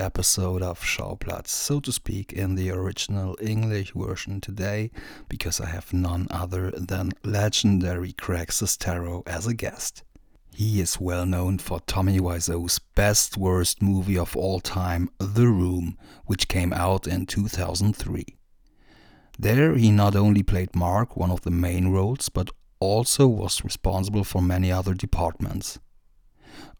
episode of Schauplatz, so to speak, in the original English version today, because I have none other than legendary Greg Sestero as a guest. He is well known for Tommy Wiseau's best worst movie of all time, The Room, which came out in 2003. There he not only played Mark, one of the main roles, but also was responsible for many other departments.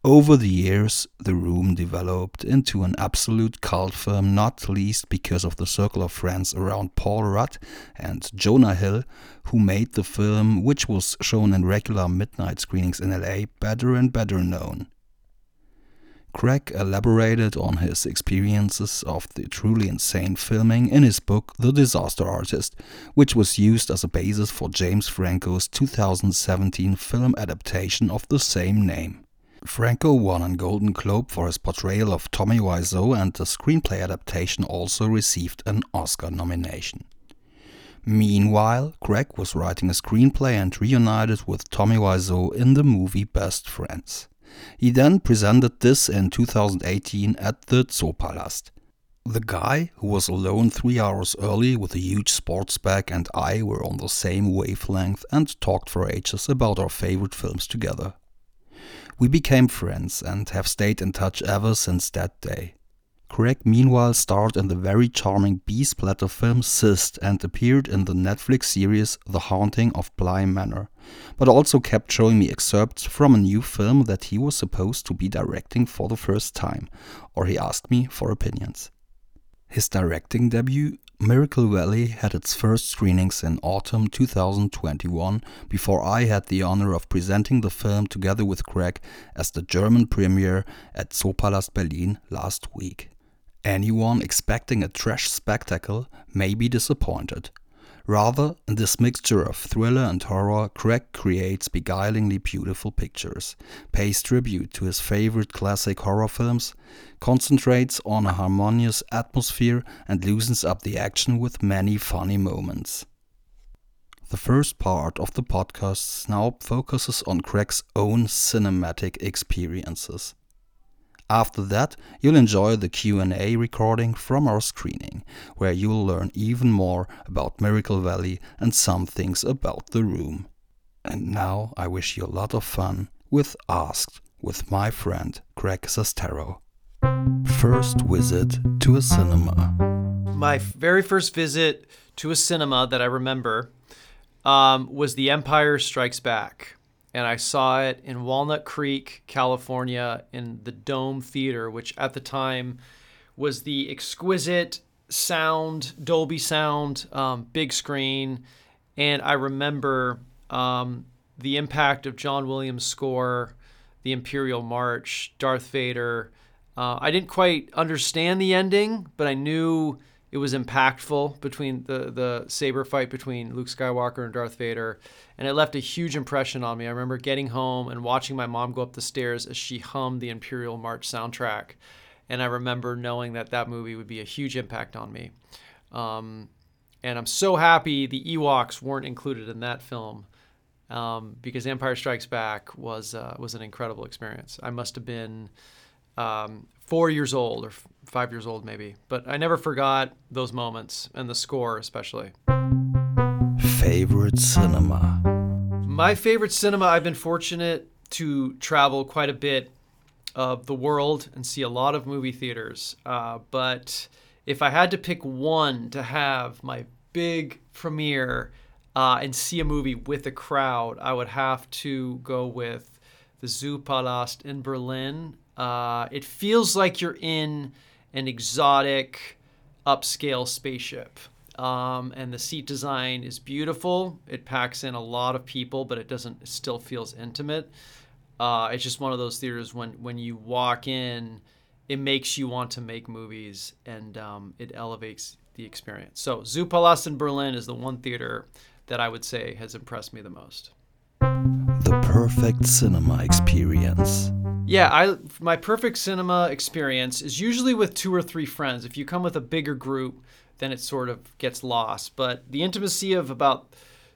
Over the years, The Room developed into an absolute cult film, not least because of the circle of friends around Paul Rudd and Jonah Hill, who made the film, which was shown in regular midnight screenings in LA, better and better known. Greg elaborated on his experiences of the truly insane filming in his book The Disaster Artist, which was used as a basis for James Franco's 2017 film adaptation of the same name. Franco won a Golden Globe for his portrayal of Tommy Wiseau, and the screenplay adaptation also received an Oscar nomination. Meanwhile, Greg was writing a screenplay and reunited with Tommy Wiseau in the movie Best Friends. He then presented this in 2018 at the Zoopalast. The guy, who was alone three hours early with a huge sports bag, and I were on the same wavelength and talked for ages about our favorite films together. We became friends and have stayed in touch ever since that day. Greg meanwhile starred in the very charming B-splatter film Cyst and appeared in the Netflix series The Haunting of Bly Manor, but also kept showing me excerpts from a new film that he was supposed to be directing for the first time, or he asked me for opinions. His directing debut Miracle Valley had its first screenings in autumn 2021 before I had the honor of presenting the film together with Greg as the German premiere at Zoopalast Berlin last week. Anyone expecting a trash spectacle may be disappointed. Rather, in this mixture of thriller and horror, Greg creates beguilingly beautiful pictures, pays tribute to his favorite classic horror films, concentrates on a harmonious atmosphere, and loosens up the action with many funny moments. The first part of the podcast now focuses on Greg's own cinematic experiences. After that, you'll enjoy the Q&A recording from our screening, where you'll learn even more about Miracle Valley and some things about the room. And now I wish you a lot of fun with Asked with my friend Greg Sestero. First visit to a cinema. My very first visit to a cinema that I remember um, was The Empire Strikes Back and I saw it in Walnut Creek, California, in the Dome Theater, which at the time was the exquisite sound, Dolby sound, um, big screen. And I remember um, the impact of John Williams' score, the Imperial March, Darth Vader. Uh, I didn't quite understand the ending, but I knew it was impactful between the the saber fight between Luke Skywalker and Darth Vader, and it left a huge impression on me. I remember getting home and watching my mom go up the stairs as she hummed the Imperial March soundtrack, and I remember knowing that that movie would be a huge impact on me. Um, and I'm so happy the Ewoks weren't included in that film. Um, because Empire Strikes Back was uh, was an incredible experience. I must have been um, four years old or f- five years old maybe but i never forgot those moments and the score especially Favorite cinema. my favorite cinema i've been fortunate to travel quite a bit of the world and see a lot of movie theaters uh, but if i had to pick one to have my big premiere uh, and see a movie with a crowd i would have to go with the Zoo Palast in berlin uh, it feels like you're in an exotic, upscale spaceship. Um, and the seat design is beautiful. It packs in a lot of people, but it doesn't. It still feels intimate. Uh, it's just one of those theaters when when you walk in, it makes you want to make movies, and um, it elevates the experience. So Zoopalast in Berlin is the one theater that I would say has impressed me the most. The perfect cinema experience. Yeah, I my perfect cinema experience is usually with two or three friends. If you come with a bigger group, then it sort of gets lost. But the intimacy of about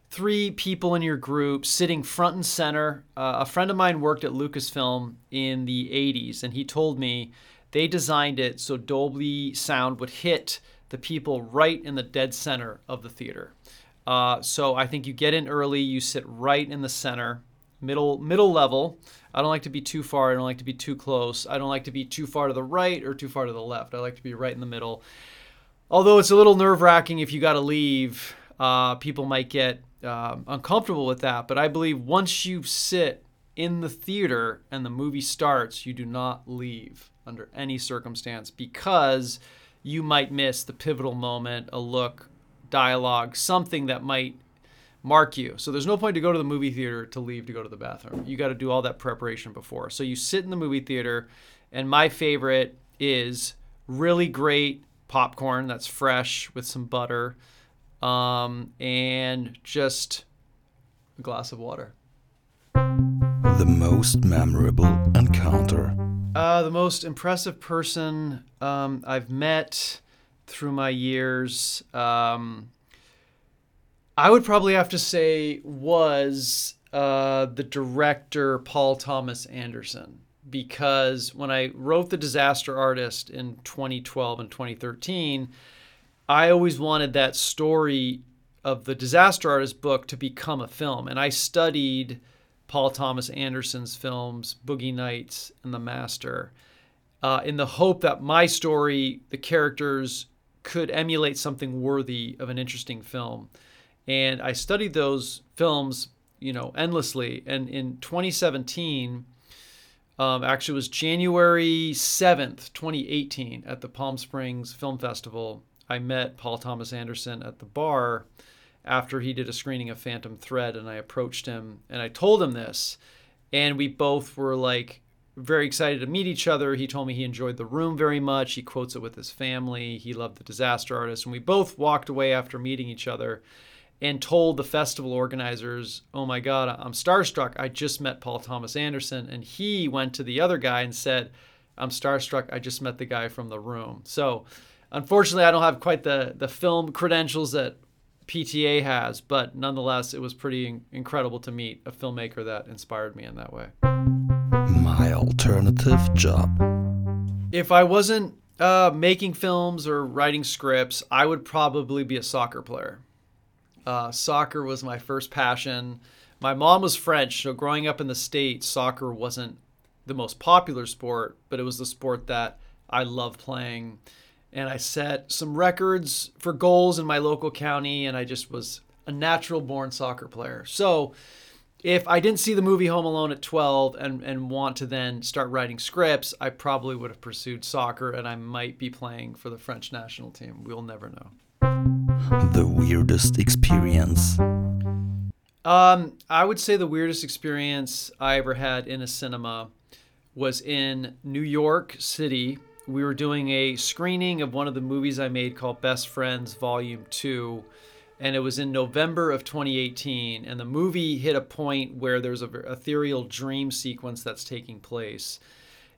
three people in your group sitting front and center. Uh, a friend of mine worked at Lucasfilm in the 80s, and he told me they designed it so Dolby sound would hit the people right in the dead center of the theater. Uh, so I think you get in early, you sit right in the center, middle middle level. I don't like to be too far. I don't like to be too close. I don't like to be too far to the right or too far to the left. I like to be right in the middle. Although it's a little nerve wracking if you got to leave, uh, people might get um, uncomfortable with that. But I believe once you sit in the theater and the movie starts, you do not leave under any circumstance because you might miss the pivotal moment, a look, dialogue, something that might mark you. So there's no point to go to the movie theater to leave to go to the bathroom. You got to do all that preparation before. So you sit in the movie theater, and my favorite is really great popcorn that's fresh with some butter um, and just a glass of water. The most memorable encounter. Uh, the most impressive person um, I've met through my years, um, I would probably have to say was uh, the director Paul Thomas Anderson. Because when I wrote The Disaster Artist in 2012 and 2013, I always wanted that story of the Disaster Artist book to become a film. And I studied Paul Thomas Anderson's films, Boogie Nights and The Master, uh, in the hope that my story, the characters, could emulate something worthy of an interesting film. And I studied those films, you know, endlessly. And in 2017, um, actually, it was January 7th, 2018, at the Palm Springs Film Festival. I met Paul Thomas Anderson at the bar after he did a screening of Phantom Thread, and I approached him and I told him this, and we both were like very excited to meet each other. He told me he enjoyed the room very much. He quotes it with his family. He loved the disaster artist, and we both walked away after meeting each other and told the festival organizers, "Oh my God, I'm starstruck. I just met Paul Thomas Anderson," and he went to the other guy and said, "I'm starstruck. I just met the guy from the room." So. Unfortunately, I don't have quite the, the film credentials that PTA has, but nonetheless, it was pretty incredible to meet a filmmaker that inspired me in that way. My alternative job. If I wasn't uh, making films or writing scripts, I would probably be a soccer player. Uh, soccer was my first passion. My mom was French, so growing up in the States, soccer wasn't the most popular sport, but it was the sport that I loved playing and I set some records for goals in my local county, and I just was a natural born soccer player. So if I didn't see the movie Home Alone at 12 and, and want to then start writing scripts, I probably would have pursued soccer and I might be playing for the French national team. We'll never know. The weirdest experience. Um, I would say the weirdest experience I ever had in a cinema was in New York City we were doing a screening of one of the movies I made called Best Friends Volume 2 and it was in November of 2018 and the movie hit a point where there's a ethereal dream sequence that's taking place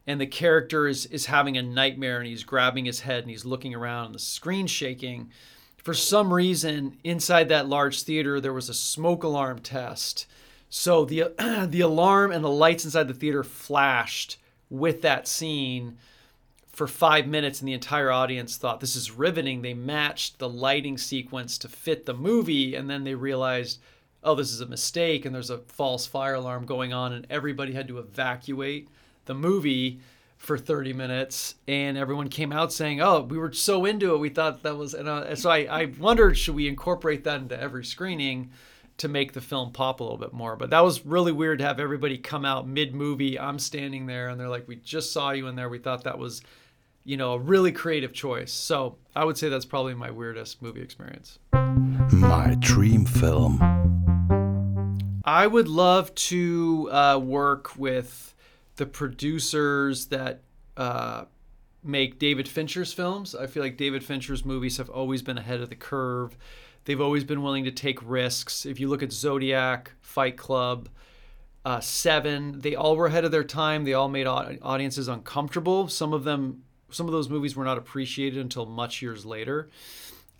and the character is is having a nightmare and he's grabbing his head and he's looking around and the screen's shaking for some reason inside that large theater there was a smoke alarm test so the the alarm and the lights inside the theater flashed with that scene for five minutes and the entire audience thought this is riveting. They matched the lighting sequence to fit the movie, and then they realized, oh, this is a mistake, and there's a false fire alarm going on, and everybody had to evacuate the movie for 30 minutes and everyone came out saying oh we were so into it we thought that was and uh, so I, I wondered should we incorporate that into every screening to make the film pop a little bit more but that was really weird to have everybody come out mid movie i'm standing there and they're like we just saw you in there we thought that was you know, a really creative choice. So I would say that's probably my weirdest movie experience. My dream film. I would love to uh, work with the producers that uh, make David Fincher's films. I feel like David Fincher's movies have always been ahead of the curve. They've always been willing to take risks. If you look at Zodiac, Fight Club, uh, Seven, they all were ahead of their time. They all made audiences uncomfortable. Some of them some of those movies were not appreciated until much years later.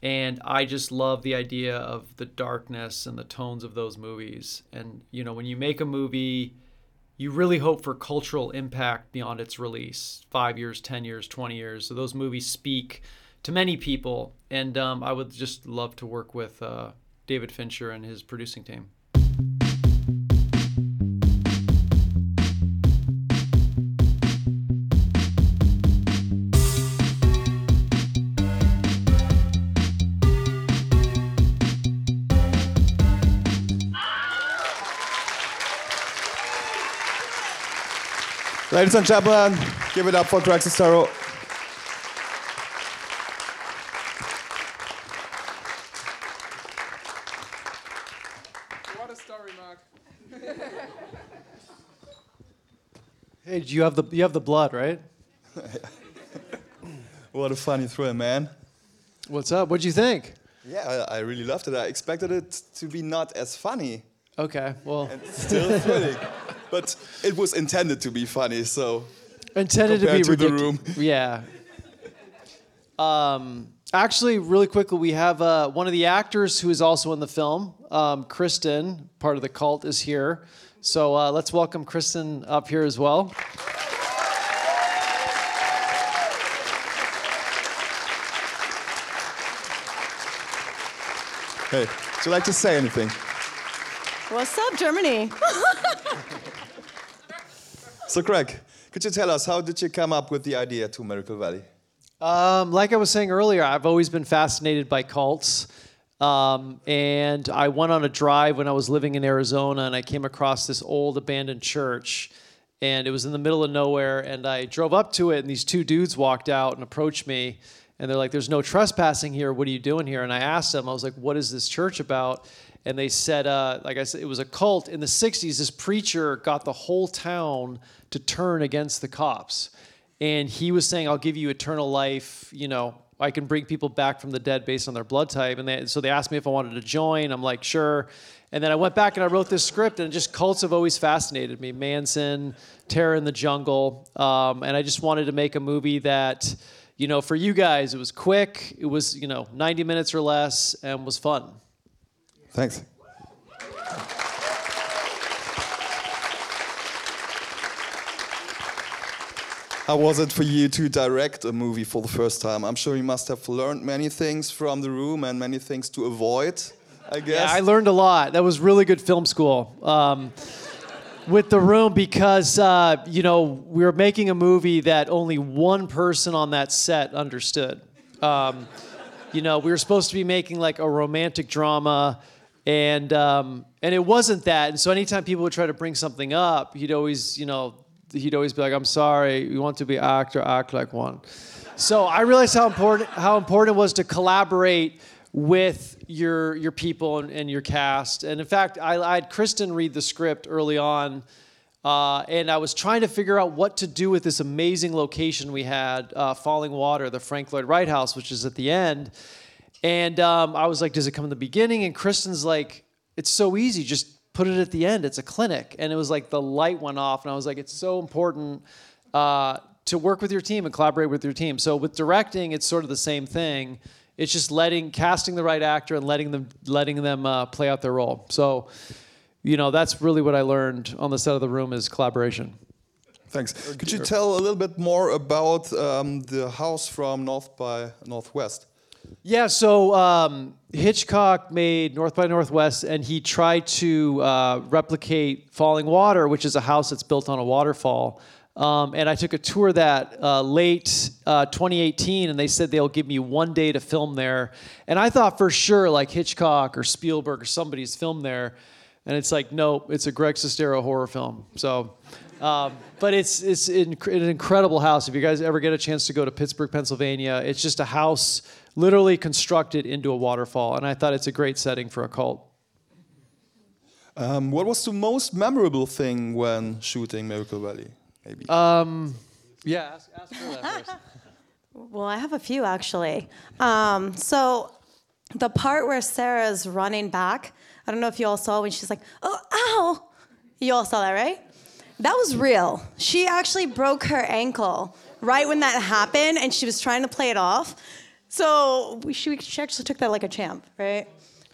and I just love the idea of the darkness and the tones of those movies. And you know, when you make a movie, you really hope for cultural impact beyond its release, five years, ten years, twenty years. So those movies speak to many people, and um, I would just love to work with uh, David Fincher and his producing team. Ladies and gentlemen, give it up for Greg Sestero. What a story, Mark. Hey, you have the you have the blood, right? What a funny thrill, man. What's up? What'd you think? Yeah, I, I really loved it. I expected it to be not as funny Okay, well, and still thrilling. But it was intended to be funny, so intended to be compared to the room. Yeah. Um, actually, really quickly, we have uh, one of the actors who is also in the film, um, Kristen, part of the cult, is here. So uh, let's welcome Kristen up here as well. hey, would you like to say anything? What's up, Germany? So, Greg, could you tell us how did you come up with the idea to Miracle Valley? Um, like I was saying earlier, I've always been fascinated by cults. Um, and I went on a drive when I was living in Arizona and I came across this old abandoned church. And it was in the middle of nowhere. And I drove up to it, and these two dudes walked out and approached me. And they're like, There's no trespassing here. What are you doing here? And I asked them, I was like, What is this church about? And they said, uh, like I said, it was a cult. In the 60s, this preacher got the whole town to turn against the cops and he was saying, "I'll give you eternal life." You know, I can bring people back from the dead based on their blood type. And they, so they asked me if I wanted to join. I'm like, sure. And then I went back and I wrote this script, and just cults have always fascinated me. Manson, Terror in the Jungle, um, and I just wanted to make a movie that, you know, for you guys, it was quick, it was you know 90 minutes or less, and was fun. Thanks. How was it for you to direct a movie for the first time? I'm sure you must have learned many things from the room and many things to avoid, I guess. Yeah, I learned a lot. That was really good film school. Um, with the room because uh, you know we were making a movie that only one person on that set understood. Um, you know, we were supposed to be making like a romantic drama, and um, and it wasn't that. And so anytime people would try to bring something up, he'd always you know he'd always be like, "I'm sorry, you want to be actor, act like one." So I realized how important how important it was to collaborate with your your people and, and your cast. And in fact, I, I had Kristen read the script early on, uh, and I was trying to figure out what to do with this amazing location we had, uh, Falling Water, the Frank Lloyd Wright House, which is at the end. And um, I was like, "Does it come in the beginning?" And Kristen's like, "It's so easy, just." Put it at the end. It's a clinic, and it was like the light went off, and I was like, "It's so important uh, to work with your team and collaborate with your team." So with directing, it's sort of the same thing it's just letting casting the right actor and letting them letting them uh, play out their role so you know that's really what i learned on the set of the room is collaboration Thanks. Could you tell a little bit more about um, the house from North by Northwest? yeah so um, hitchcock made north by northwest and he tried to uh, replicate falling water which is a house that's built on a waterfall um, and I took a tour that uh, late uh, 2018, and they said they'll give me one day to film there. And I thought for sure, like Hitchcock or Spielberg or somebody's filmed there. And it's like, nope, it's a Greg Sestero horror film. So, um, but it's it's an incredible house. If you guys ever get a chance to go to Pittsburgh, Pennsylvania, it's just a house literally constructed into a waterfall. And I thought it's a great setting for a cult. Um, what was the most memorable thing when shooting Miracle Valley? Maybe. Yeah, ask, ask her that first. Well, I have a few actually. Um, so, the part where Sarah's running back, I don't know if you all saw when she's like, oh, ow. You all saw that, right? That was real. She actually broke her ankle right when that happened, and she was trying to play it off. So we, she, she actually took that like a champ, right?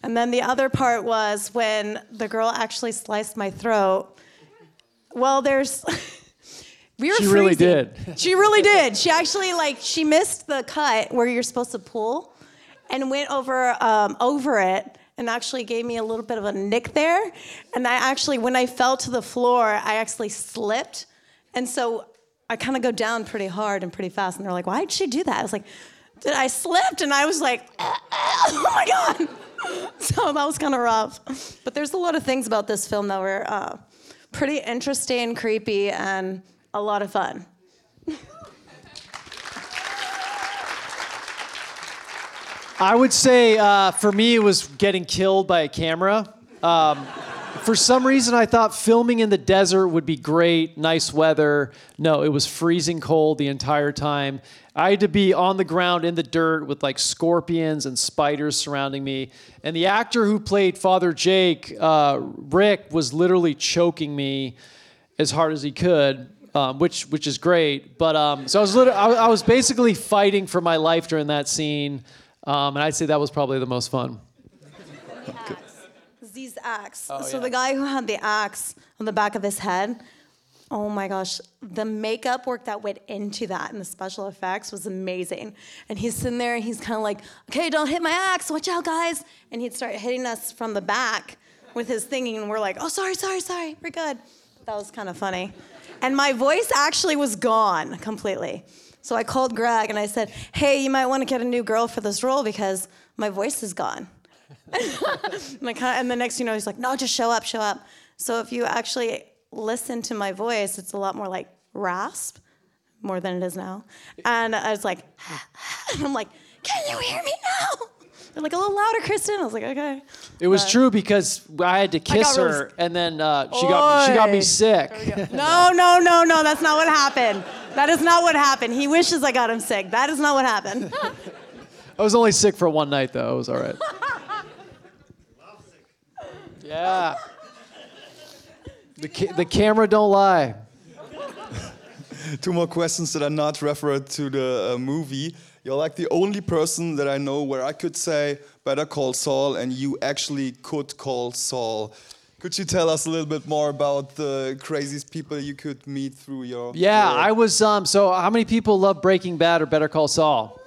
And then the other part was when the girl actually sliced my throat. Well, there's. we were She really did. She really did. She actually like she missed the cut where you're supposed to pull, and went over um, over it, and actually gave me a little bit of a nick there. And I actually, when I fell to the floor, I actually slipped, and so I kind of go down pretty hard and pretty fast. And they're like, "Why did she do that?" I was like, "Did I slipped?" And I was like, "Oh my god!" So that was kind of rough. But there's a lot of things about this film that were uh, pretty interesting, creepy, and a lot of fun. I would say uh, for me, it was getting killed by a camera. Um, for some reason, I thought filming in the desert would be great, nice weather. No, it was freezing cold the entire time. I had to be on the ground in the dirt with like scorpions and spiders surrounding me. And the actor who played Father Jake, uh, Rick, was literally choking me as hard as he could. Um, which which is great, but um, so I was literally, I, I was basically fighting for my life during that scene, um, and I'd say that was probably the most fun. Z's axe. Oh, so yeah. the guy who had the axe on the back of his head, oh my gosh, the makeup work that went into that and the special effects was amazing. And he's sitting there and he's kind of like, okay, don't hit my axe, watch out, guys. And he'd start hitting us from the back with his thinking, and we're like, oh, sorry, sorry, sorry, we're good. That was kind of funny. And my voice actually was gone completely. So I called Greg and I said, hey, you might want to get a new girl for this role because my voice is gone. And, the next, you know, he's like, no, just show up, show up. So if you actually listen to my voice, it's a lot more like rasp, more than it is now. And I was like, I'm like, can you hear me now? They're like, a little louder, Kristen. I was like, okay. It was But- true because I had to kiss her, really- and then uh, she got she got me Oi. sick. No, no, no, no, that's not what happened. That is not what happened. He wishes I got him sick. That is not what happened. I was only sick for one night though. It was all right. Yeah. The ca- the camera don't lie. Two more questions that are not referred to the uh, movie. You're like the only person that I know where I could say, better call Saul, and you actually could call Saul. Could you tell us a little bit more about the craziest people you could meet through your. Yeah, work? I was. Um, so, how many people love Breaking Bad or Better Call Saul?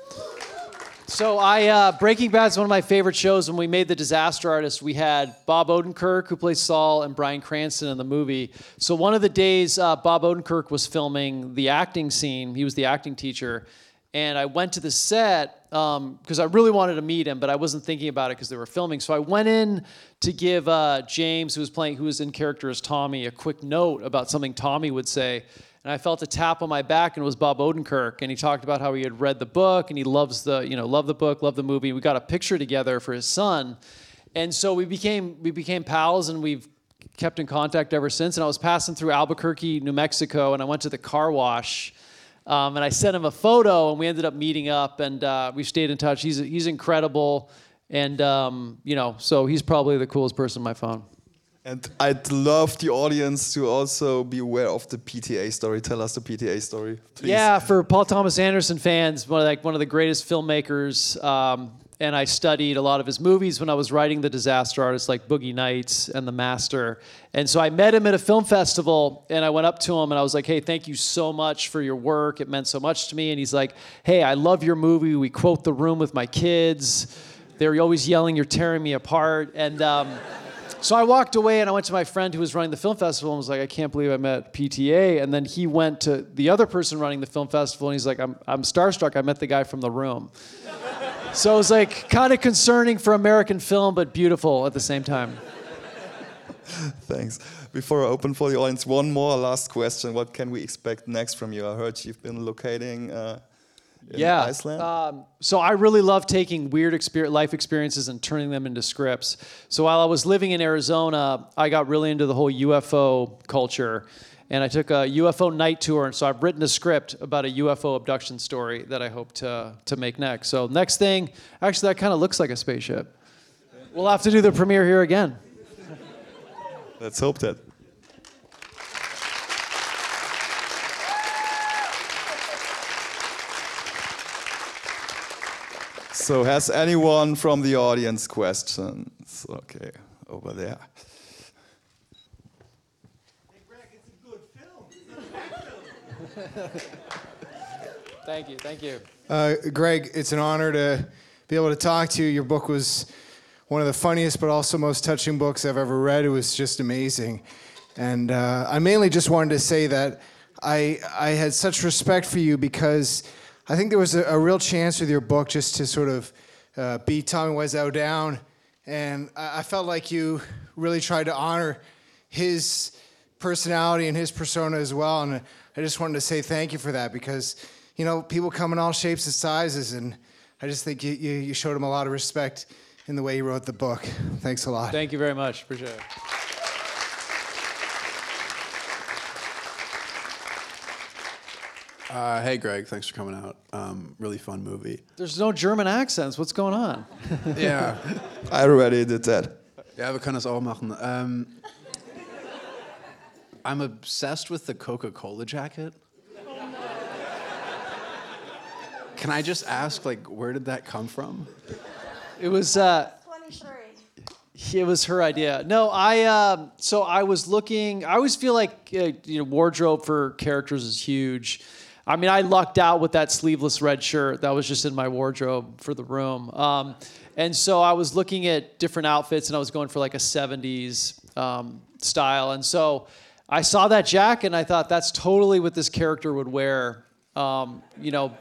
So, I uh, Breaking Bad is one of my favorite shows. When we made The Disaster Artist, we had Bob Odenkirk, who plays Saul, and Bryan Cranston in the movie. So, one of the days, uh, Bob Odenkirk was filming the acting scene. He was the acting teacher. And I went to the set because I really wanted to meet him, but I wasn't thinking about it because they were filming. So I went in to give uh, James, who was playing, who was in character as Tommy, a quick note about something Tommy would say. And I felt a tap on my back, and it was Bob Odenkirk. And he talked about how he had read the book, and he loves the, you know, loved the book, loved the movie. We got a picture together for his son, and so we became we became pals, and we've kept in contact ever since. And I was passing through Albuquerque, New Mexico, and I went to the car wash. Um, and I sent him a photo, and we ended up meeting up, and uh, we stayed in touch. He's he's incredible, and um, you know, so he's probably the coolest person on my phone. And I'd love the audience to also be aware of the PTA story. Tell us the PTA story, please. Yeah, for Paul Thomas Anderson fans, one of like one of the greatest filmmakers. Um, and I studied a lot of his movies when I was writing The Disaster Artist, like Boogie Nights and The Master. And so I met him at a film festival, and I went up to him and I was like, "Hey, thank you so much for your work. It meant so much to me." And he's like, "Hey, I love your movie. We quote The Room with my kids. They're always yelling, "You're tearing me apart." And um, so I walked away and I went to my friend who was running the film festival and was like, I can't believe I met PTA. And then he went to the other person running the film festival and he's like, I'm, I'm starstruck. I met the guy from the room. So it was like kind of concerning for American film, but beautiful at the same time. Thanks. Before I open for the audience, one more last question. What can we expect next from you? I heard you've been locating uh, in yeah. Iceland. Um, so I really love taking weird exper- life experiences and turning them into scripts. So while I was living in Arizona, I got really into the whole UFO culture. And I took a UFO night tour, and so I've written a script about a UFO abduction story that I hope to, to make next. So next thing, actually, that kind of looks like a spaceship. We'll have to do the premiere here again. Let's hope that. So, has anyone from the audience questions? Okay, over there. Thank you. Thank you. Uh, Greg, it's an honor to be able to talk to you. Your book was one of the funniest but also most touching books I've ever read. It was just amazing. And uh, I mainly just wanted to say that I, I had such respect for you because I think there was a, a real chance with your book just to sort of uh, beat Tommy Wiseau down. And I, I felt like you really tried to honor his personality and his persona as well. And I just wanted to say thank you for that because, you know, people come in all shapes and sizes. And I just think you, you, you showed them a lot of respect in the way you wrote the book. Thanks a lot. Thank you very much. Appreciate it. Uh, hey, Greg, thanks for coming out. Um, really fun movie. There's no German accents. What's going on? yeah. I already did that. ja, wir können das auch machen. Um, I'm obsessed with the Coca-Cola jacket. Can I just ask, like, where did that come from? It was. Uh, 23. It was her idea. No, I. Um, so I was looking. I always feel like uh, you know wardrobe for characters is huge. I mean, I lucked out with that sleeveless red shirt that was just in my wardrobe for the room. Um, and so I was looking at different outfits, and I was going for like a '70s um, style. And so I saw that jacket, and I thought that's totally what this character would wear. Um, you know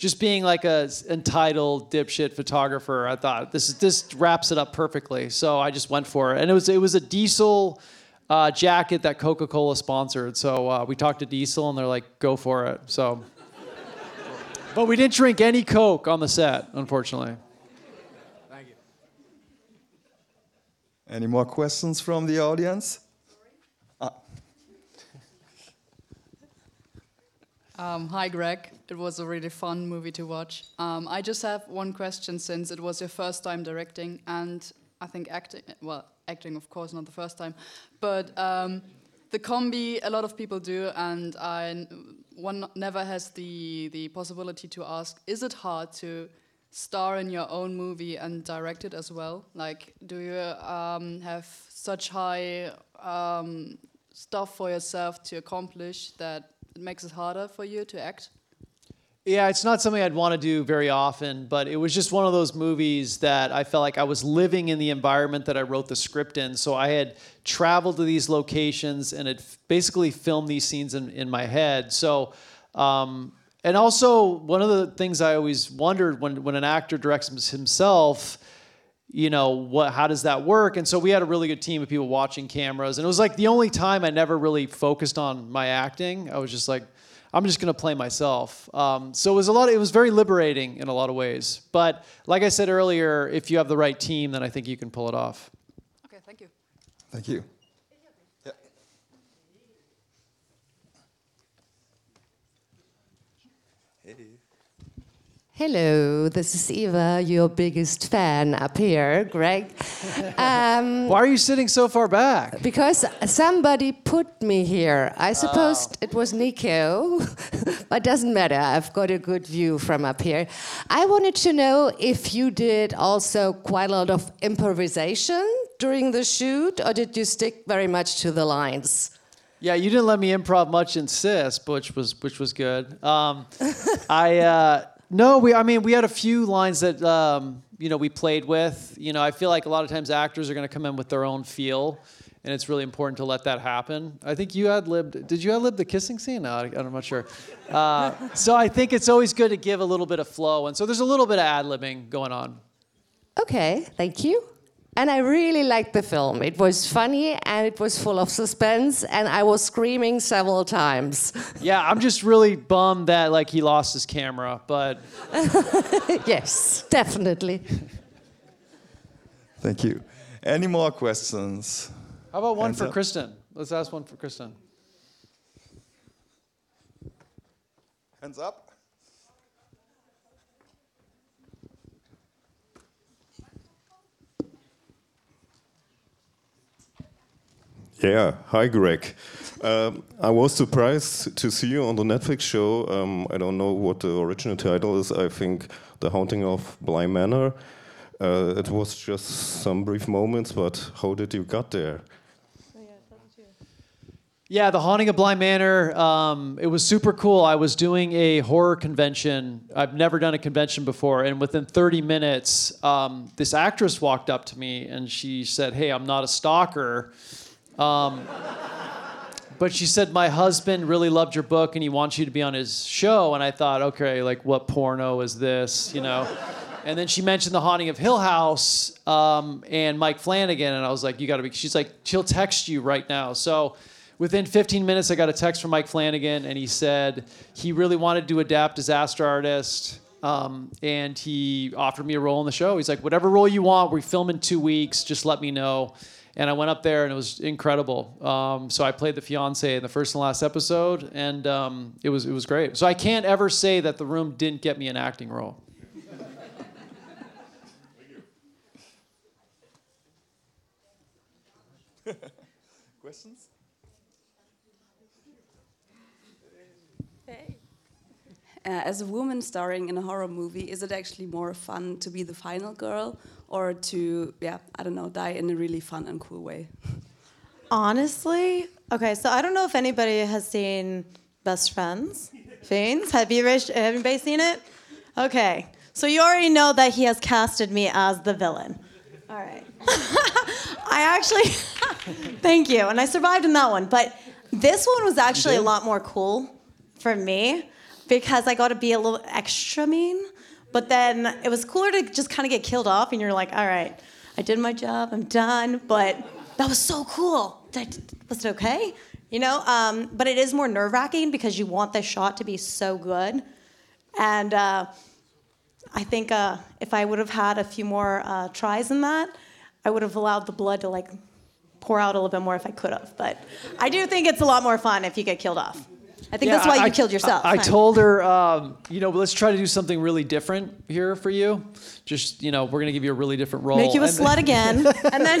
just being like a entitled dipshit photographer, I thought this is this wraps it up perfectly. So I just went for it, and it was it was a Diesel uh, jacket that Coca Cola sponsored. So uh, we talked to Diesel, and they're like, "Go for it." So, but we didn't drink any Coke on the set, unfortunately. Thank you. Any more questions from the audience? Um, hi, Greg. It was a really fun movie to watch. Um, I just have one question since it was your first time directing and I think acting, well, acting, of course, not the first time, but um, the combi, a lot of people do, and I, one never has the, the possibility to ask is it hard to star in your own movie and direct it as well? Like, do you um, have such high um, stuff for yourself to accomplish that it makes it harder for you to act? Yeah, it's not something I'd want to do very often, but it was just one of those movies that I felt like I was living in the environment that I wrote the script in. So I had traveled to these locations and had basically filmed these scenes in, in my head. So, um, and also one of the things I always wondered when, when an actor directs him- himself, you know what how does that work? And so we had a really good team of people watching cameras. And it was like the only time i never really focused on my acting. I was just like i'm just going to play myself. Um, so it was a lot it was very liberating in a lot of ways. But like i said earlier if you have the right team then i think you can pull it off. Okay, thank you. Thank you. Yeah. Hello, this is Eva, your biggest fan up here, Greg. Um, why are you sitting so far back because somebody put me here. I suppose it was Nico, but doesn't matter. I've got a good view from up here. I wanted to know if you did also quite a lot of improvisation during the shoot, or did you stick very much to the lines? Yeah, you didn't let me improv much in Sis, which was which was good. Um, I uh, no, we I mean we had a few lines that um, you know we played with. You know, I feel like a lot of times actors are going to come in with their own feel, and it's really important to let that happen. I think you ad libbed. Did you ad lib the kissing scene? No, I, I'm not sure. Uh, so I think it's always good to give a little bit of flow, and so there's a little bit of ad libbing going on. Okay, thank you. And I really liked the film. It was funny and it was full of suspense, and I was screaming several times. Yeah, I'm just really bummed that like he lost his camera, but yes, definitely. Thank you. Any more questions? how about one Hands for up. Kristen? Let's ask one for Kristen. Hands up. Yeah, hi Greg. Um, I was surprised to see you on the Netflix show. Um, I don't know what the original title is. I think The Haunting of Bly Manor. Uh, it was just some brief moments, but how did you get there? Yeah, The Haunting of Bly Manor. Um, it was super cool. I was doing a horror convention. I've never done a convention before, and within 30 minutes, um, this actress walked up to me and she said, "Hey, I'm not a stalker." Um, but she said my husband really loved your book and he wants you to be on his show. And i thought okay like what porno is this? You know? And then she mentioned the haunting of hill house um, and mike flanagan. And i was like you gotta be she's like she'll text you right now. So within 15 minutes i got a text from mike flanagan and he said he really wanted to adapt disaster artist um, and he offered me a role in the show. He's like whatever role you want we film in two weeks just let me know and I went up there and it was incredible. Um, so I played the fiance in the first and last episode, and um, it was it was great. So I can't ever say that the room didn't get me an acting role. Questions? Uh, as a woman starring in a horror movie, is it actually more fun to be the final girl or to, yeah, I don't know, die in a really fun and cool way? Honestly, okay, so I don't know if anybody has seen Best Friends. Fiends, have you have anybody seen it? Okay, so you already know that he has casted me as the villain. All right. I actually, thank you, and I survived in that one. But this one was actually a lot more cool for me because I got to be a little extra mean. But then it was cooler to just kind of get killed off, and you're like, all right, I did my job, I'm done. But that was so cool. Was it okay? You know, um, but it is more nerve wracking because you want the shot to be so good. And uh, I think uh, if I would have had a few more uh, tries in that, I would have allowed the blood to like pour out a little bit more if I could have. But I do think it's a lot more fun if you get killed off. I think Yeah, that's why I- you killed yourself. I, I told her, um, you know, let's try to do something really different here for you. Just, you know, we're gonna give you a really different role. Make you a And- slut again, and then.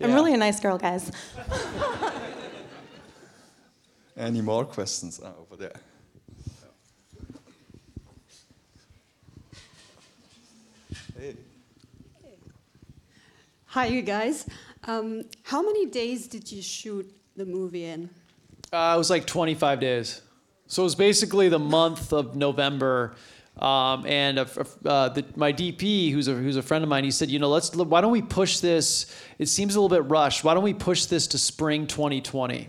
I'm really a nice girl, guys. Any more questions? Ah, over there. Hey. Hi, you guys. Um, how many days did you shoot the movie in? Uh, it was like 25 days. So it was basically the month of November. Um, and a, uh, the, my DP, who's a, who's a friend of mine, he said, you know, let's why don't we push this? It seems a little bit rushed. Why don't we push this to spring 2020?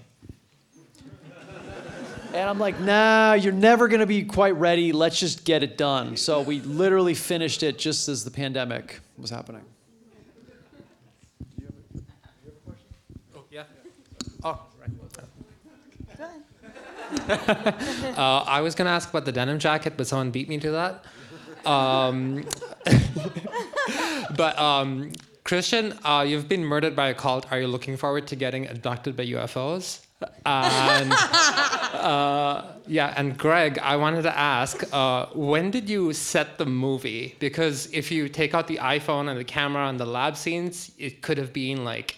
And I'm like, nah, you're never gonna be quite ready. Let's just get it done. So we literally finished it just as the pandemic was happening. Oh, uh, I was gonna ask about the denim jacket, but someone beat me to that. Um, but um, Kristen, uh, you've been murdered by a cult. Are you looking forward to getting abducted by UFOs? And uh, yeah, and Greg, I wanted to ask, uh, when did you set the movie? Because if you take out the iPhone and the camera and the lab scenes, it could have been like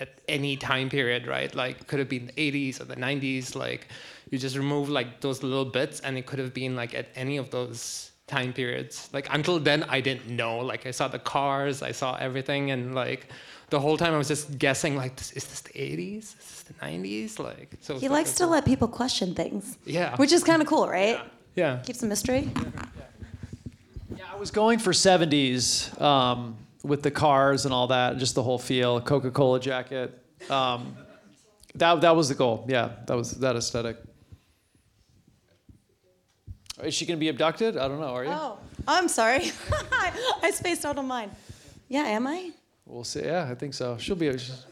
at any time period, right? Like could have been the 80s or the 90s. Like you just remove like those little bits, and it could have been like at any of those time periods. Like until then, I didn't know. Like I saw the cars, I saw everything, and like the whole time I was just guessing. Like, this, is this the 80s? Is this the 90s? Like so. He likes to let people question things. Yeah. Which is kind of cool, right? Yeah. Keeps a mystery. Yeah, I was going for 70s um, with the cars and all that, just the whole feel, Coca Cola jacket. Um, that, that was the goal. Yeah, that was that aesthetic. Is she going to be abducted? I don't know. Are you? Oh, I'm sorry. I spaced out on mine. Yeah, am I? We'll see. Yeah, I think so. She'll be A, she's-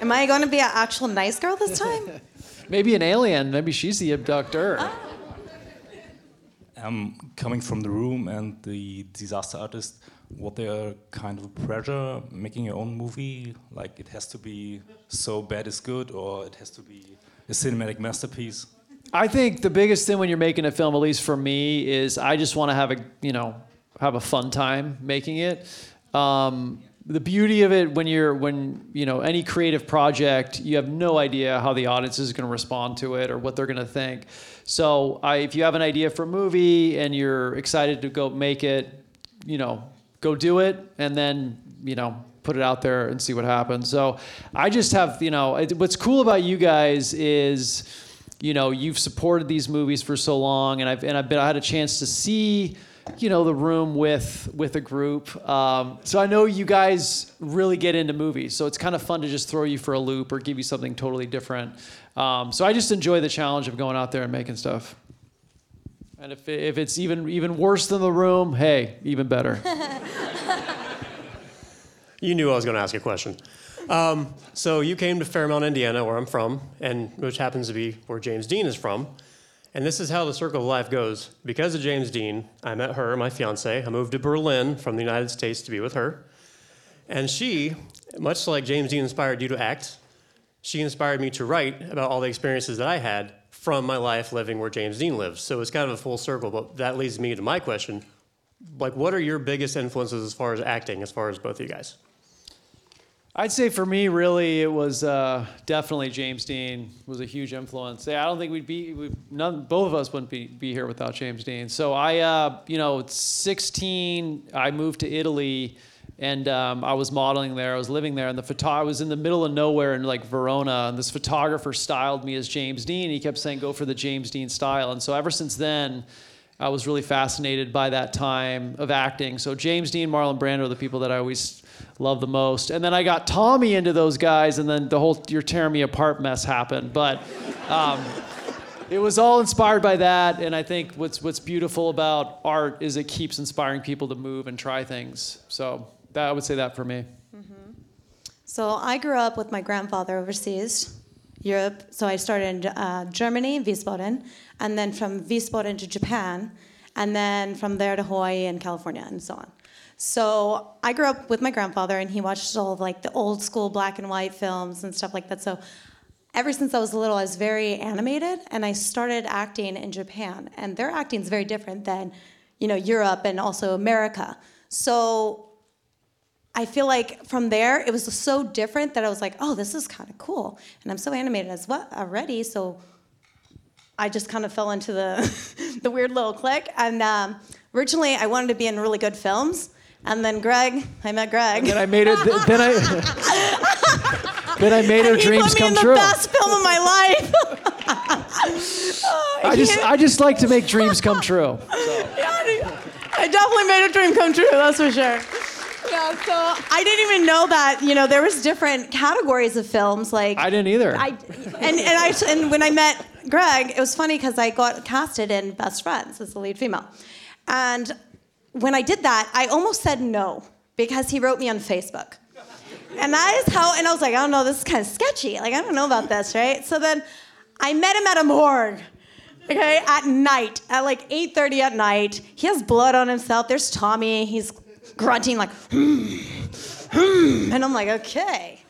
Am I going to be an actual nice girl this time? maybe an alien. Maybe she's the abductor. I'm coming from the room and the disaster artist, what their kind of pressure making your own movie? Like it has to be so bad is good, or it has to be a cinematic masterpiece. I think the biggest thing when you're making a film, at least for me, is I just want to have a you know have a fun time making it. Um, the beauty of it when you're when you know any creative project you have no idea how the audience is going to respond to it or what they're going to think so I, if you have an idea for a movie and you're excited to go make it you know go do it and then you know put it out there and see what happens. So i just have you know what's cool about you guys is you know you've supported these movies for so long and i've and i've been i had a chance to see you know the room with with a group. Um, so i know you guys really get into movies. So it's kind of fun to just throw you for a loop or give you something totally different. Um, so i just enjoy the challenge of going out there and making stuff and if, if it's even even worse than the room hey even better You knew I was going to ask a question. Um, so you came to Fairmount, Indiana, where I'm from, and which happens to be where James Dean is from. And this is how the circle of life goes. Because of James Dean, I met her, my fiance. I moved to Berlin from the United States to be with her. And she, much like James Dean inspired you to act, she inspired me to write about all the experiences that I had from my life living where James Dean lives. So it's kind of a full circle, but that leads me to my question. Like, what are your biggest influences as far as acting, as far as both of you guys? I'd say for me, really, it was uh, definitely James Dean was a huge influence. Yeah, I don't think we'd be, we, none, both of us wouldn't be, be here without James Dean. So I, uh, you know, 16, I moved to Italy and um, I was modeling there. I was living there, and the photo- I was in the middle of nowhere in like Verona, and this photographer styled me as James Dean. He kept saying, "Go for the James Dean style," and so ever since then, I was really fascinated by that time of acting. So James Dean, Marlon Brando are the people that I always love the most. And then I got Tommy into those guys, and then the whole "You're tearing me apart" mess happened. But um, it was all inspired by that. And I think what's what's beautiful about art is it keeps inspiring people to move and try things. So that I would say that for me. So I grew up with my grandfather overseas, Europe. So I started in uh, Germany, Wiesbaden, and then from Wiesbaden to Japan, and then from there to Hawaii and California and so on. So I grew up with my grandfather, and he watched all of like the old school black and white films and stuff like that. So ever since I was little, I was very animated, and I started acting in Japan, and their acting is very different than, you know, Europe and also America. So I feel like from there it was so different that I was like, oh, this is kind of cool, and I'm so animated as well already. So I just kind of fell into the the weird little click. And um, originally I wanted to be in really good films, and then Greg, I met Greg. Then I made it. Then I. then I made her he dreams put me come in the true. best film of my life. I just I just like to make dreams come true. I definitely made a dream come true. That's for sure. Yeah, so I didn't even know that you know there was different categories of films. Like I didn't either. I and and I and when I met Greg, it was funny because I got casted in Best Friends as the lead female, and when I did that, I almost said no because he wrote me on Facebook, and that is how. And I was like, oh, I don't know, this is kind of sketchy. Like I don't know about this, right? So then I met him at a morgue. Okay, at night, at like 8:30 at night, he has blood on himself. There's Tommy. He's grunting like, hmm, hmm. and I'm like, okay.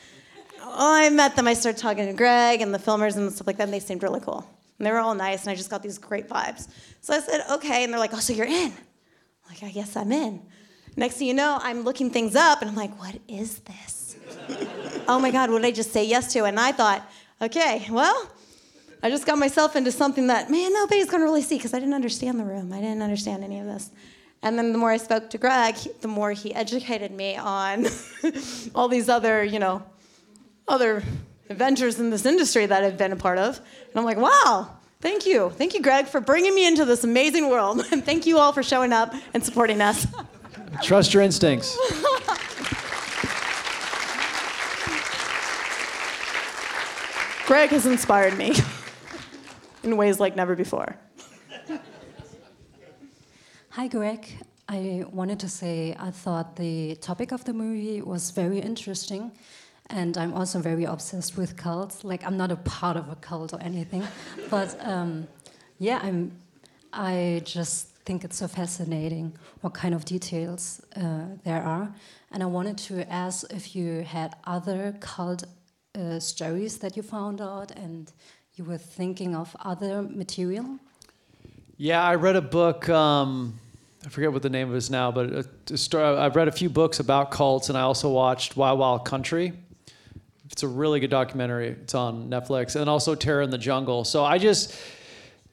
Well, I met them. I started talking to Greg and the filmers and stuff like that, and they seemed really cool. And they were all nice, and I just got these great vibes. So I said, okay, and they're like, oh, so you're in? I'm like, I guess I'm in. Next thing you know, I'm looking things up, and I'm like, what is this? oh my God, what did I just say yes to? And I thought, okay, well, I just got myself into something that, man, nobody's gonna really see because I didn't understand the room. I didn't understand any of this. And then the more I spoke to Greg, he- the more he educated me on all these other, you know, other adventures in this industry that I've been a part of. And I'm like, wow, thank you. Thank you, Greg, for bringing me into this amazing world. And thank you all for showing up and supporting us. Trust your instincts. Greg has inspired me in ways like never before. Hi, Greg. I wanted to say I thought the topic of the movie was very interesting, and I'm also very obsessed with cults. Like I'm not a part of a cult or anything, but um, yeah, I'm. I just think it's so fascinating what kind of details uh, there are, and I wanted to ask if you had other cult uh, stories that you found out, and you were thinking of other material. Yeah, I read a book. Um, I forget what the name of it is now, but story, I've read a few books about cults, and I also watched Wild Wild Country. It's a really good documentary. It's on Netflix, and also Terror in the Jungle. So I just,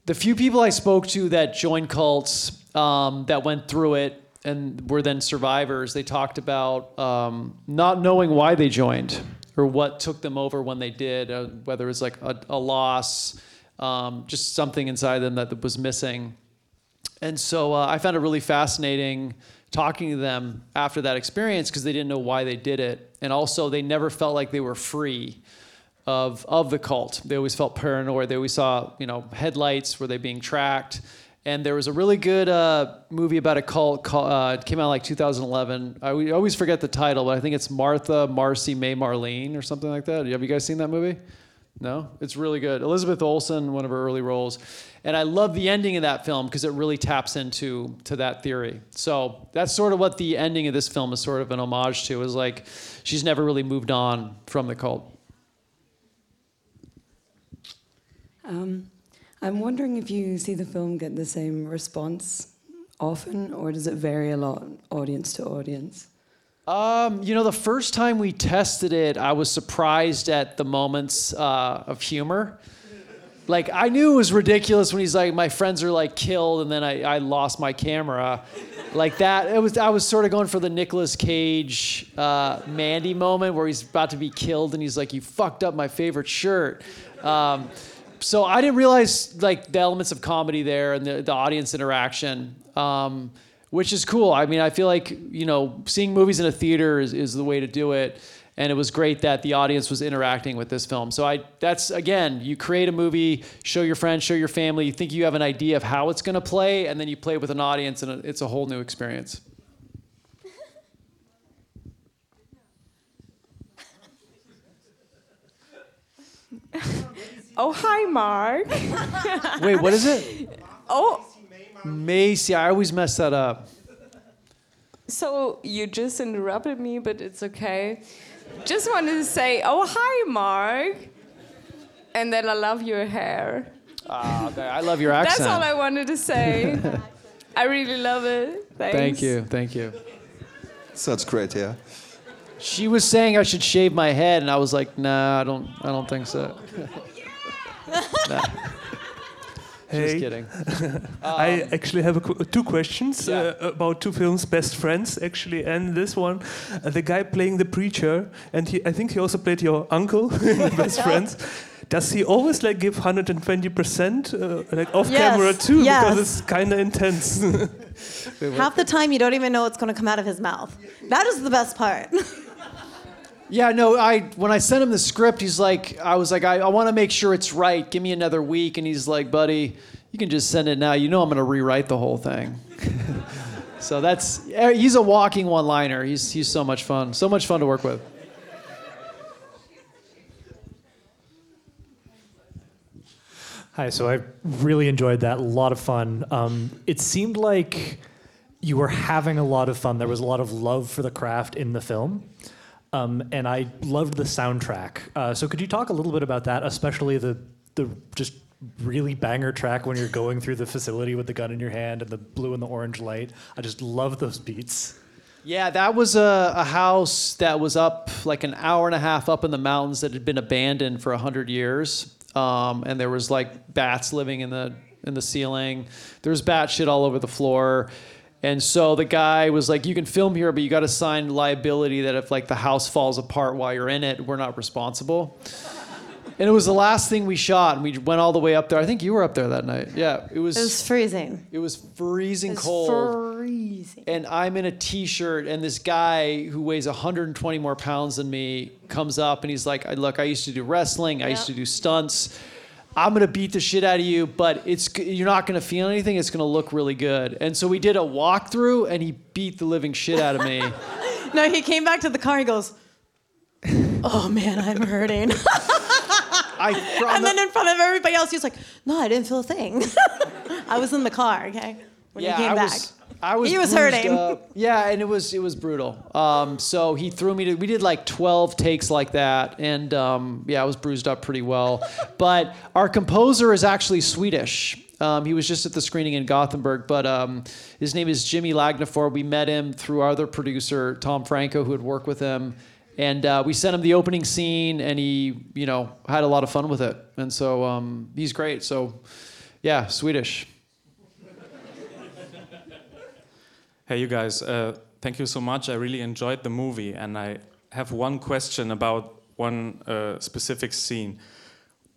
the few people I spoke to that joined cults, um, that went through it, and were then survivors, they talked about um, not knowing why they joined or what took them over when they did, uh, whether was like a, a loss, um, just something inside them that was missing. And so uh, I found it really fascinating talking to them after that experience because they didn't know why they did it. And also, they never felt like they were free of, of the cult. They always felt paranoid. They always saw, you know, headlights. Were they being tracked? And there was a really good uh, movie about a cult. Called, uh, it came out like 2011. I always forget the title, but I think it's Martha, Marcy, May, Marlene, or something like that. Have you guys seen that movie? No, it's really good. Elizabeth Olsen, one of her early roles, and I love the ending of that film because it really taps into to that theory. So that's sort of what the ending of this film is sort of an homage to. Is like she's never really moved on from the cult. Um, I'm wondering if you see the film get the same response often, or does it vary a lot, audience to audience? Um, you know, the first time we tested it, I was surprised at the moments uh, of humor. Like, I knew it was ridiculous when he's like, my friends are like killed, and then I, I lost my camera. Like that, it was. I was sort of going for the Nicolas Cage, uh, Mandy moment where he's about to be killed, and he's like, "You fucked up my favorite shirt." Um, so I didn't realize like the elements of comedy there and the, the audience interaction. Um, which is cool. I mean, I feel like you know, seeing movies in a theater is, is the way to do it. And it was great that the audience was interacting with this film. So I, that's again, you create a movie, show your friends, show your family. You think you have an idea of how it's going to play, and then you play with an audience, and it's a whole new experience. oh, hi, Mark. Wait, what is it? Oh, Macy. I always mess that up. So you just interrupted me, but it's okay. Just wanted to say, oh hi, Mark, and that I love your hair. Ah, okay. I love your accent. That's all I wanted to say. I really love it. Thanks. Thank you. Thank you. Such great hair. She was saying I should shave my head, and I was like, Nah, I don't. I don't think so. nah. Hey. Just kidding. I actually have qu two questions Yeah. uh, about two films, best friends actually, and this one, uh, the guy playing the preacher, and he, I think he also played your uncle in the best friends. Does he always like give 120 percent uh, like off Yes, camera too? yes. Because it's kind of intense. Half the time, you don't even know what's going to come out of his mouth. That is the best part. Yeah, no, I when I sent him the script, he's like, I was like, I, I want to make sure it's right. Give me another week. And he's like, buddy, you can just send it now. You know I'm to rewrite the whole thing. so that's, eh, he's a walking one liner. He's, he's so much fun. So much fun to work with. Hi, so I really enjoyed that. A lot of fun. Um, it seemed like you were having a lot of fun. There was a lot of love for the craft in the film. Um, and I loved the soundtrack. Uh, so could you talk a little bit about that, especially the the just really banger track when you're going through the facility with the gun in your hand and the blue and the orange light? I just love those beats. Yeah, that was a, a house that was up like an hour and a half up in the mountains that had been abandoned for a hundred years. Um, and there was like bats living in the in the ceiling. There was bat shit all over the floor. And so the guy was like, "You can film here, but you got to sign liability that if like the house falls apart while you're in it, we're not responsible." And it was the last thing we shot, and we went all the way up there. I think you were up there that night. Yeah, it was. It was freezing. It was freezing It was cold. freezing. And I'm in a t-shirt, and this guy who weighs 120 more pounds than me comes up, and he's like, "Look, I used to do wrestling. I used to do stunts. I'm gonna beat the shit out of you, but it's you're not gonna feel anything. It's gonna look really good." And so we did a walkthrough, and he beat the living shit out of me. No, he came back to the car. He goes, "Oh man, I'm hurting." I and then in front of everybody else, he's like, "No, I didn't feel a thing. I was in the car, okay, when yeah, he came I back." was. I was He was hurting. up. Yeah, and it was it was brutal. Um, so he threw me to. We did like 12 takes like that, and um, yeah, I was bruised up pretty well. but our composer is actually Swedish. Um, he was just at the screening in Gothenburg, but um, his name is Jimmy Lagnifor. We met him through our other producer, Tom Franco, who had worked with him. And uh, we sent him the opening scene, and he, you know, had a lot of fun with it. And so um, he's great. So, yeah, Swedish. Hey, you guys, uh, thank you so much. I really enjoyed the movie, and I have one question about one uh, specific scene.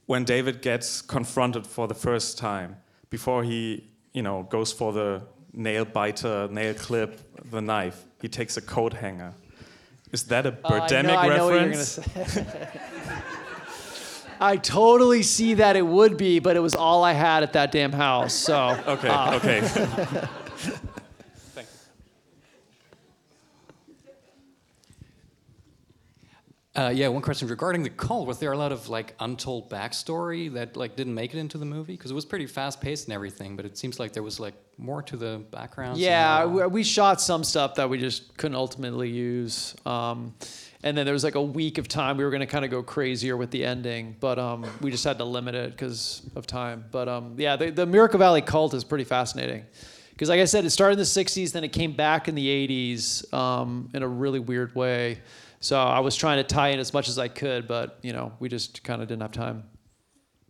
When David gets confronted for the first time, before he, you know, goes for the nail biter, nail clip, the knife, he takes a coat hanger. Is that a I know- Birdemic I know what you're reference? I totally see that it would be, but it was all I had at that damn house. So Okay, uh, okay. Uh, yeah, one question regarding the cult. Was there a lot of like untold backstory that like didn't make it into the movie? Because it was pretty fast paced and everything, but it seems like there was like more to the background. yeah, we, we shot some stuff that we just couldn't ultimately use. Um, and then there was like a week of time we were going to kind of go crazier with the ending, but um, we just had to limit it because of time. But um, yeah, the, the Miracle Valley cult is pretty fascinating. Because, like I said, it started in the 60s, then it came back in the 80s um, in a really weird way. So I was trying to tie in as much as I could, but, you know, we just kind of didn't have time.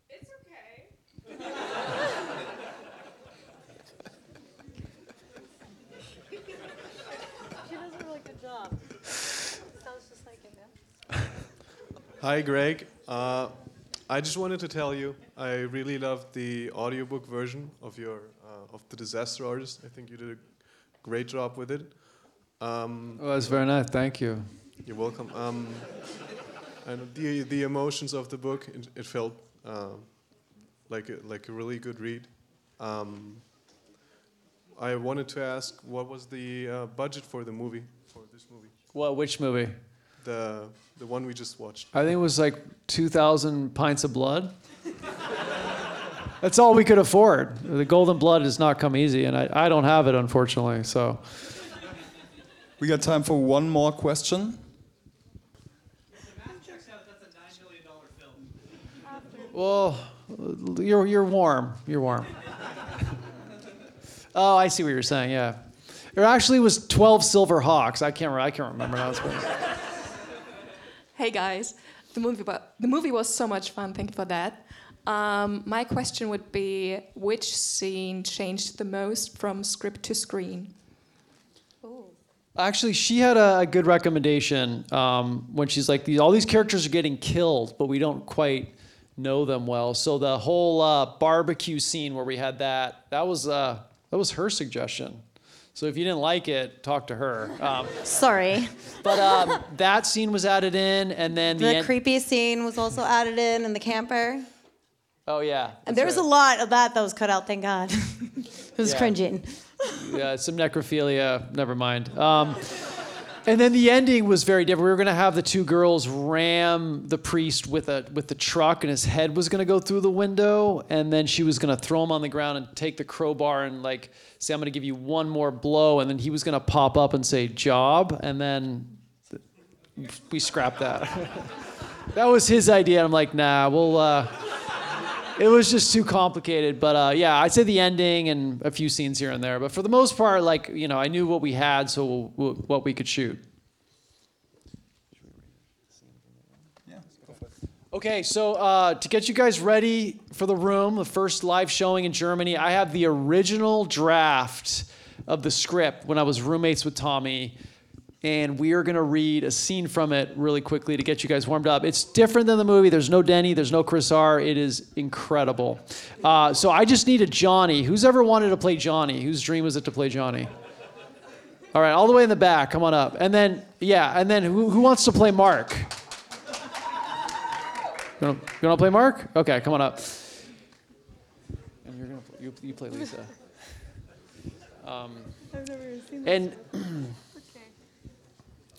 It's okay. she does a really good job. Sounds just like him. Hi, Greg. Uh, I just wanted to tell you I really loved the audiobook version of your uh, of the Disaster Artist. I think you did a great job with it. Um, Oh, that's very nice. Thank you. You're welcome. Um, and the the emotions of the book, it, it felt uh, like a, like a really good read. Um, I wanted to ask, what was the uh, budget for the movie for this movie? What? Which movie? The the one we just watched. I think it was like 2,000 pints of blood. That's all we could afford. The golden blood does not come easy, and I, I don't have it, unfortunately. So, We got time for one more question. well, you're, you're warm. You're warm. oh, I see what you're saying. Yeah. There actually was 12 silver hawks. I can't, re- I can't remember now. It's Hey guys, the movie, the movie was so much fun. Thank you for that. Um, my question would be which scene changed the most from script to screen? Actually, she had a, a good recommendation um, when she's like, these, all these characters are getting killed, but we don't quite know them well. So the whole uh, barbecue scene where we had that, that was uh, that was her suggestion. So if you didn't like it, talk to her. Um, Sorry. but um, that scene was added in, and then the, The end- creepy scene was also added in in the camper. oh yeah, And there was a lot of that that was cut out, thank God. it was Yeah. cringing. Yeah, some necrophilia. Never mind. Um, and then the ending was very different. We were gonna have the two girls ram the priest with a with the truck, and his head was gonna go through the window, and then she was gonna throw him on the ground and take the crowbar and like say, "I'm gonna give you one more blow," and then he was gonna pop up and say, "Job," and then we scrapped that. that was his idea. I'm like, nah, we'll. Uh, it was just too complicated. But uh, yeah, I'd say the ending and a few scenes here and there. But for the most part, like you know, I knew what we had, so w- what we could shoot. Okay, so uh, to get you guys ready for the room, the first live showing in Germany, I have the original draft of the script when I was roommates with Tommy, and we are gonna read a scene from it really quickly to get you guys warmed up. It's different than the movie. There's no Denny, there's no Chris R. It is incredible. Uh, so I just need a Johnny. Who's ever wanted to play Johnny? Whose dream was it to play Johnny? All right, all the way in the back. Come on up. And then, yeah, and then who, who wants to play Mark? You want, to play Mark? Okay, come on up. And you're gonna you, you play Lisa. Um, I've never seen and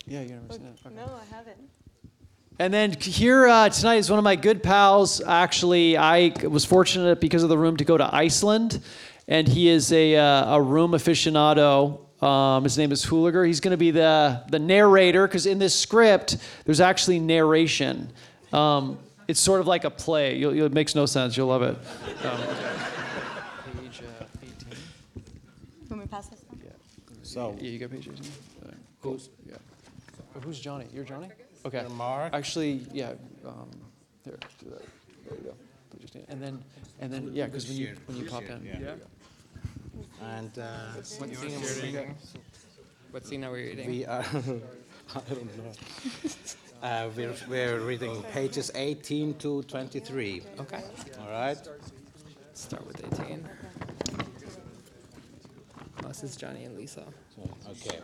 yeah, you never seen it. Okay. No, I haven't. And then here uh, tonight is one of my good pals. Actually, I was fortunate because of the room to go to Iceland, and he is a, uh, a room aficionado. Um, his name is Hooliger. He's going to be the the narrator because in this script there's actually narration. Um, it's sort of like a play. You'll, you'll, it makes no sense. You'll love it. Um, uh, 18. Want me to pass this? on? Yeah. So- yeah, you got page 18. Who's- yeah? Who's Johnny? You're Johnny. Okay. And Mark. Actually, yeah. Um, here, do that. There you go. Page 18. And then, and then, yeah, because when you when you pop in. Yeah. there you And uh, What scene are we reading? What scene are we reading? We are. I don't know. Uh, we're, we're reading pages 18 to 23. Okay. All right. Start with 18. Oh, this is Johnny and Lisa. Okay.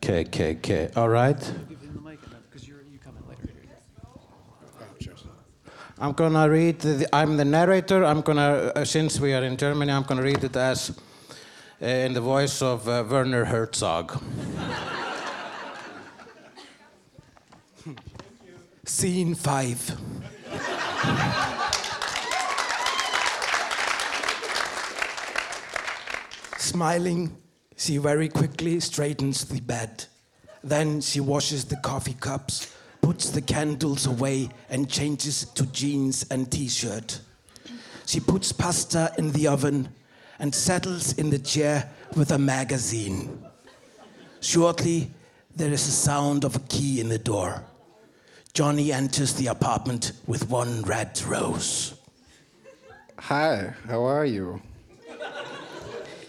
Okay, okay, okay. All right. Give him the mic because you're you come in later. I'm gonna read. The, I'm the narrator. I'm gonna, uh, since we are in Germany, I'm gonna read it as uh, in the voice of uh, Werner Herzog. Scene five. Smiling, she very quickly straightens the bed. Then she washes the coffee cups, puts the candles away, and changes to jeans and t shirt. She puts pasta in the oven and settles in the chair with a magazine. Shortly, there is a sound of a key in the door. Johnny enters the apartment with one red rose. Hi, how are you?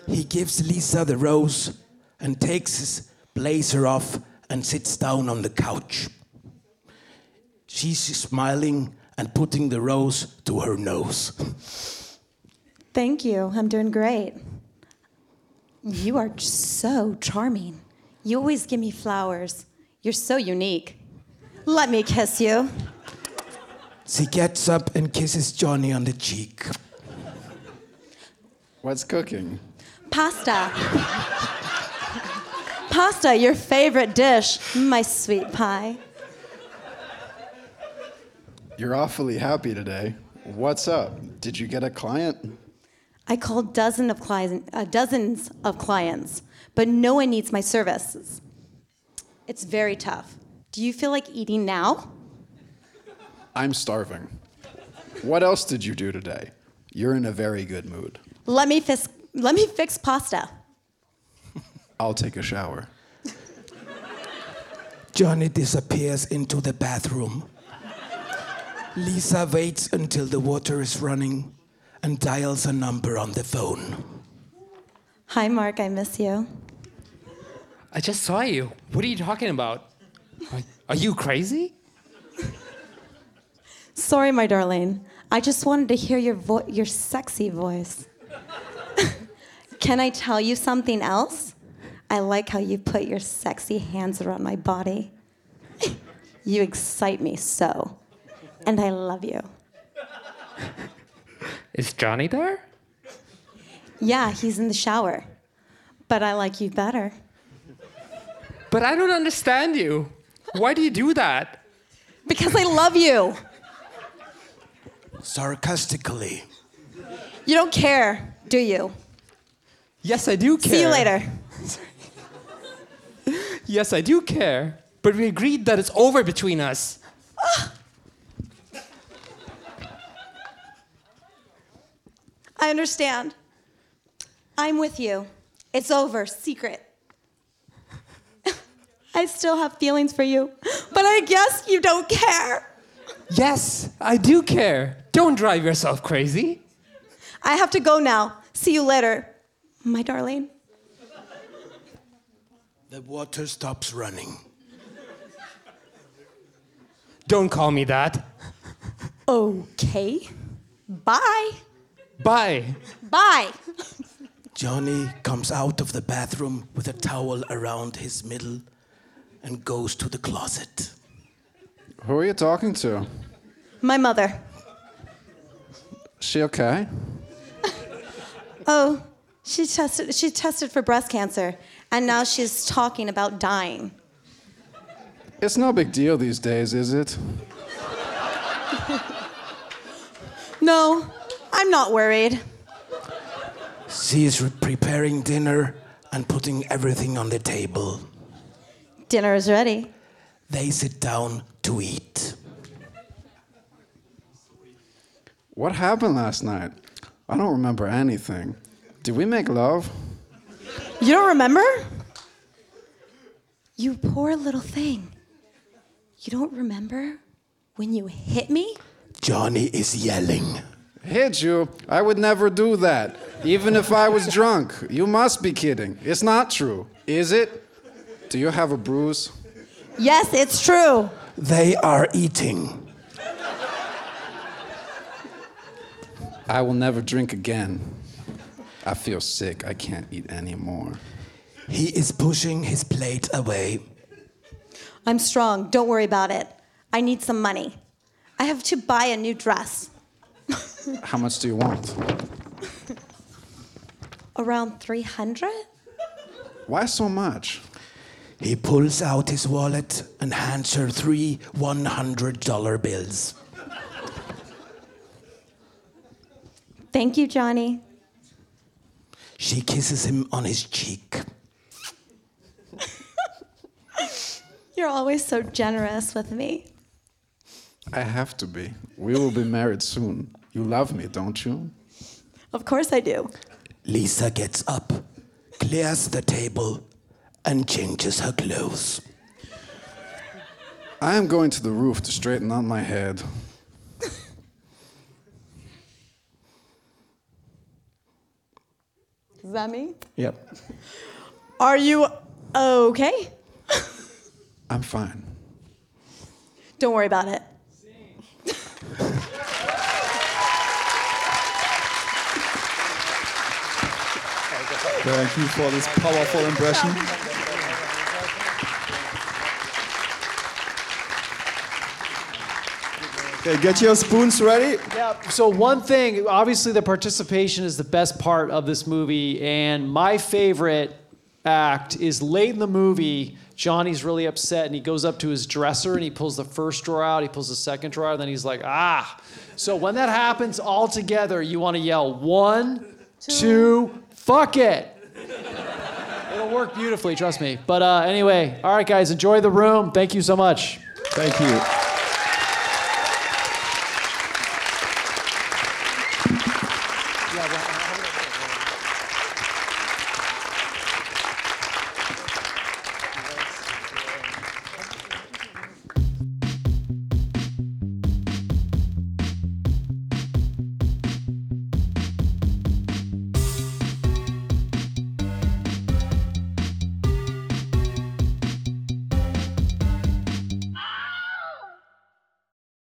He gives Lisa the rose and takes his blazer off and sits down on the couch. She's smiling and putting the rose to her nose. Thank you. I'm doing great. You are so charming. You always give me flowers. You're so unique. Let me kiss you. She gets up and kisses Johnny on the cheek. What's cooking? Pasta. Pasta, your favorite dish, my sweet pie. You're awfully happy today. What's up? Did you get a client? I called dozen of clients, uh, dozens of clients, but no one needs my services. It's very tough. Do you feel like eating now? I'm starving. What else did you do today? You're in a very good mood. Let me fix, let me fix pasta. I'll take a shower. Johnny disappears into the bathroom. Lisa waits until the water is running and dials a number on the phone. Hi, Mark, I miss you. I just saw you. What are you talking about? Are, are you crazy? Sorry, my darling. I just wanted to hear your vo- your sexy voice. Can I tell you something else? I like how you put your sexy hands around my body. you excite me so. And I love you. Is Johnny there? Yeah, he's in the shower. But I like you better. But I don't understand you. Why do you do that? Because I love you. Sarcastically. You don't care, do you? Yes, I do care. See you later. Yes, I do care. But we agreed that it's over between us. I understand. I'm with you. It's over. Secret. I still have feelings for you, but I guess you don't care. Yes, I do care. Don't drive yourself crazy. I have to go now. See you later, my darling. The water stops running. Don't call me that. Okay. Bye. Bye. Bye. Johnny comes out of the bathroom with a towel around his middle and goes to the closet. Who are you talking to? My mother. She okay? Oh, she tested she tested for breast cancer and now she's talking about dying. It's no big deal these days, is it? No, I'm not worried. She is re- preparing dinner and putting everything on the table. Dinner is ready. They sit down to eat. What happened last night? I don't remember anything. Did we make love? You don't remember? You poor little thing. You don't remember when you hit me? Johnny is yelling. Hit you? I would never do that. Even if I was drunk. You must be kidding. It's not true. Is it? Do you have a bruise? Yes, it's true. They are eating. I will never drink again. I feel sick. I can't eat anymore. He is pushing his plate away. I'm strong. Don't worry about it. I need some money. I have to buy a new dress. How much do you want? Around 300? Why so much? He pulls out his wallet and hands her three $100 bills. Thank you, Johnny. She kisses him on his cheek. You're always so generous with me. I have to be. We will be married soon. You love me, don't you? Of course I do. Lisa gets up, clears the table, and changes her clothes. I am going to the roof to straighten out my head. Is that me? Yep. Are you okay? I'm fine. Don't worry about it. Thank you for this powerful impression. Okay, get your spoons ready. Yeah. So one thing, obviously, the participation is the best part of this movie, and my favorite act is late in the movie. Johnny's really upset, and he goes up to his dresser and he pulls the first drawer out, he pulls the second drawer, and then he's like, ah. So when that happens all together, you want to yell one, two, fuck it. It'll work beautifully, trust me. But uh, anyway, all right, guys, enjoy the room. Thank you so much. Thank you.